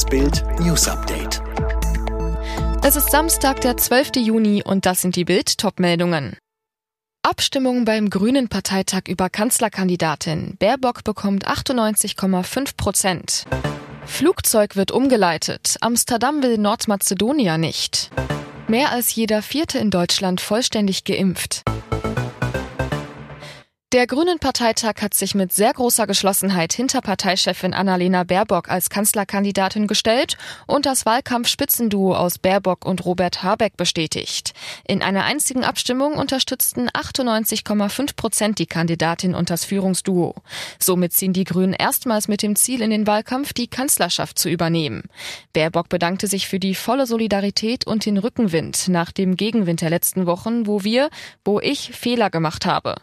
Das Bild News Update. Es ist Samstag, der 12. Juni und das sind die Bild Topmeldungen. Abstimmung beim Grünen Parteitag über Kanzlerkandidatin. Baerbock bekommt 98,5 Prozent. Flugzeug wird umgeleitet. Amsterdam will Nordmazedonier nicht. Mehr als jeder Vierte in Deutschland vollständig geimpft. Der Grünen Parteitag hat sich mit sehr großer Geschlossenheit hinter Parteichefin Annalena Baerbock als Kanzlerkandidatin gestellt und das Wahlkampfspitzenduo aus Baerbock und Robert Habeck bestätigt. In einer einzigen Abstimmung unterstützten 98,5 Prozent die Kandidatin und das Führungsduo. Somit ziehen die Grünen erstmals mit dem Ziel in den Wahlkampf, die Kanzlerschaft zu übernehmen. Baerbock bedankte sich für die volle Solidarität und den Rückenwind nach dem Gegenwind der letzten Wochen, wo wir, wo ich Fehler gemacht habe.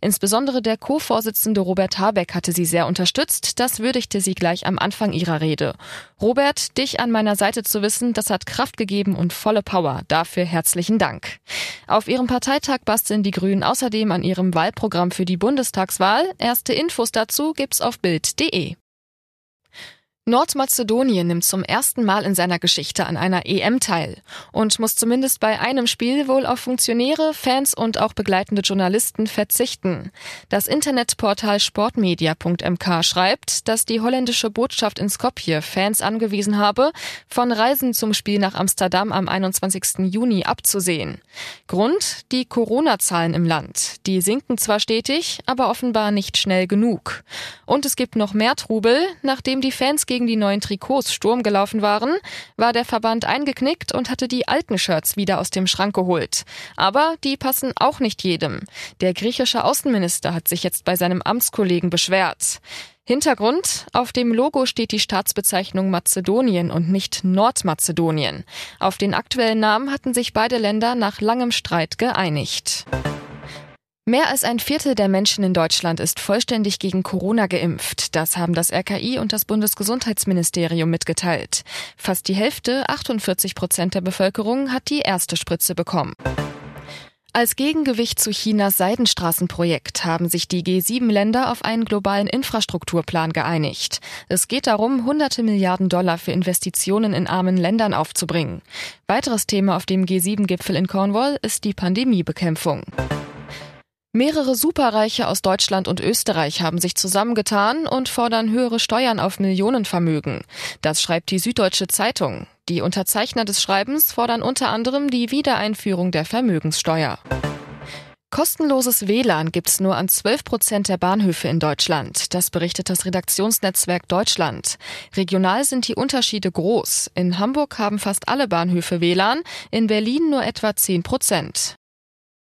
Insbesondere Insbesondere der Co-Vorsitzende Robert Habeck hatte sie sehr unterstützt. Das würdigte sie gleich am Anfang ihrer Rede. Robert, dich an meiner Seite zu wissen, das hat Kraft gegeben und volle Power. Dafür herzlichen Dank. Auf ihrem Parteitag basteln die Grünen außerdem an ihrem Wahlprogramm für die Bundestagswahl. Erste Infos dazu gibt's auf Bild.de. Nordmazedonien nimmt zum ersten Mal in seiner Geschichte an einer EM teil und muss zumindest bei einem Spiel wohl auf Funktionäre, Fans und auch begleitende Journalisten verzichten. Das Internetportal sportmedia.mk schreibt, dass die holländische Botschaft in Skopje Fans angewiesen habe, von Reisen zum Spiel nach Amsterdam am 21. Juni abzusehen. Grund? Die Corona-Zahlen im Land. Die sinken zwar stetig, aber offenbar nicht schnell genug. Und es gibt noch mehr Trubel, nachdem die Fans gegen gegen die neuen Trikots Sturm gelaufen waren, war der Verband eingeknickt und hatte die alten Shirts wieder aus dem Schrank geholt. Aber die passen auch nicht jedem. Der griechische Außenminister hat sich jetzt bei seinem Amtskollegen beschwert. Hintergrund, auf dem Logo steht die Staatsbezeichnung Mazedonien und nicht Nordmazedonien. Auf den aktuellen Namen hatten sich beide Länder nach langem Streit geeinigt. Mehr als ein Viertel der Menschen in Deutschland ist vollständig gegen Corona geimpft. Das haben das RKI und das Bundesgesundheitsministerium mitgeteilt. Fast die Hälfte, 48 Prozent der Bevölkerung, hat die erste Spritze bekommen. Als Gegengewicht zu Chinas Seidenstraßenprojekt haben sich die G7-Länder auf einen globalen Infrastrukturplan geeinigt. Es geht darum, hunderte Milliarden Dollar für Investitionen in armen Ländern aufzubringen. Weiteres Thema auf dem G7-Gipfel in Cornwall ist die Pandemiebekämpfung. Mehrere Superreiche aus Deutschland und Österreich haben sich zusammengetan und fordern höhere Steuern auf Millionenvermögen. Das schreibt die Süddeutsche Zeitung. Die Unterzeichner des Schreibens fordern unter anderem die Wiedereinführung der Vermögenssteuer. Kostenloses WLAN gibt's nur an 12 Prozent der Bahnhöfe in Deutschland. Das berichtet das Redaktionsnetzwerk Deutschland. Regional sind die Unterschiede groß. In Hamburg haben fast alle Bahnhöfe WLAN, in Berlin nur etwa 10 Prozent.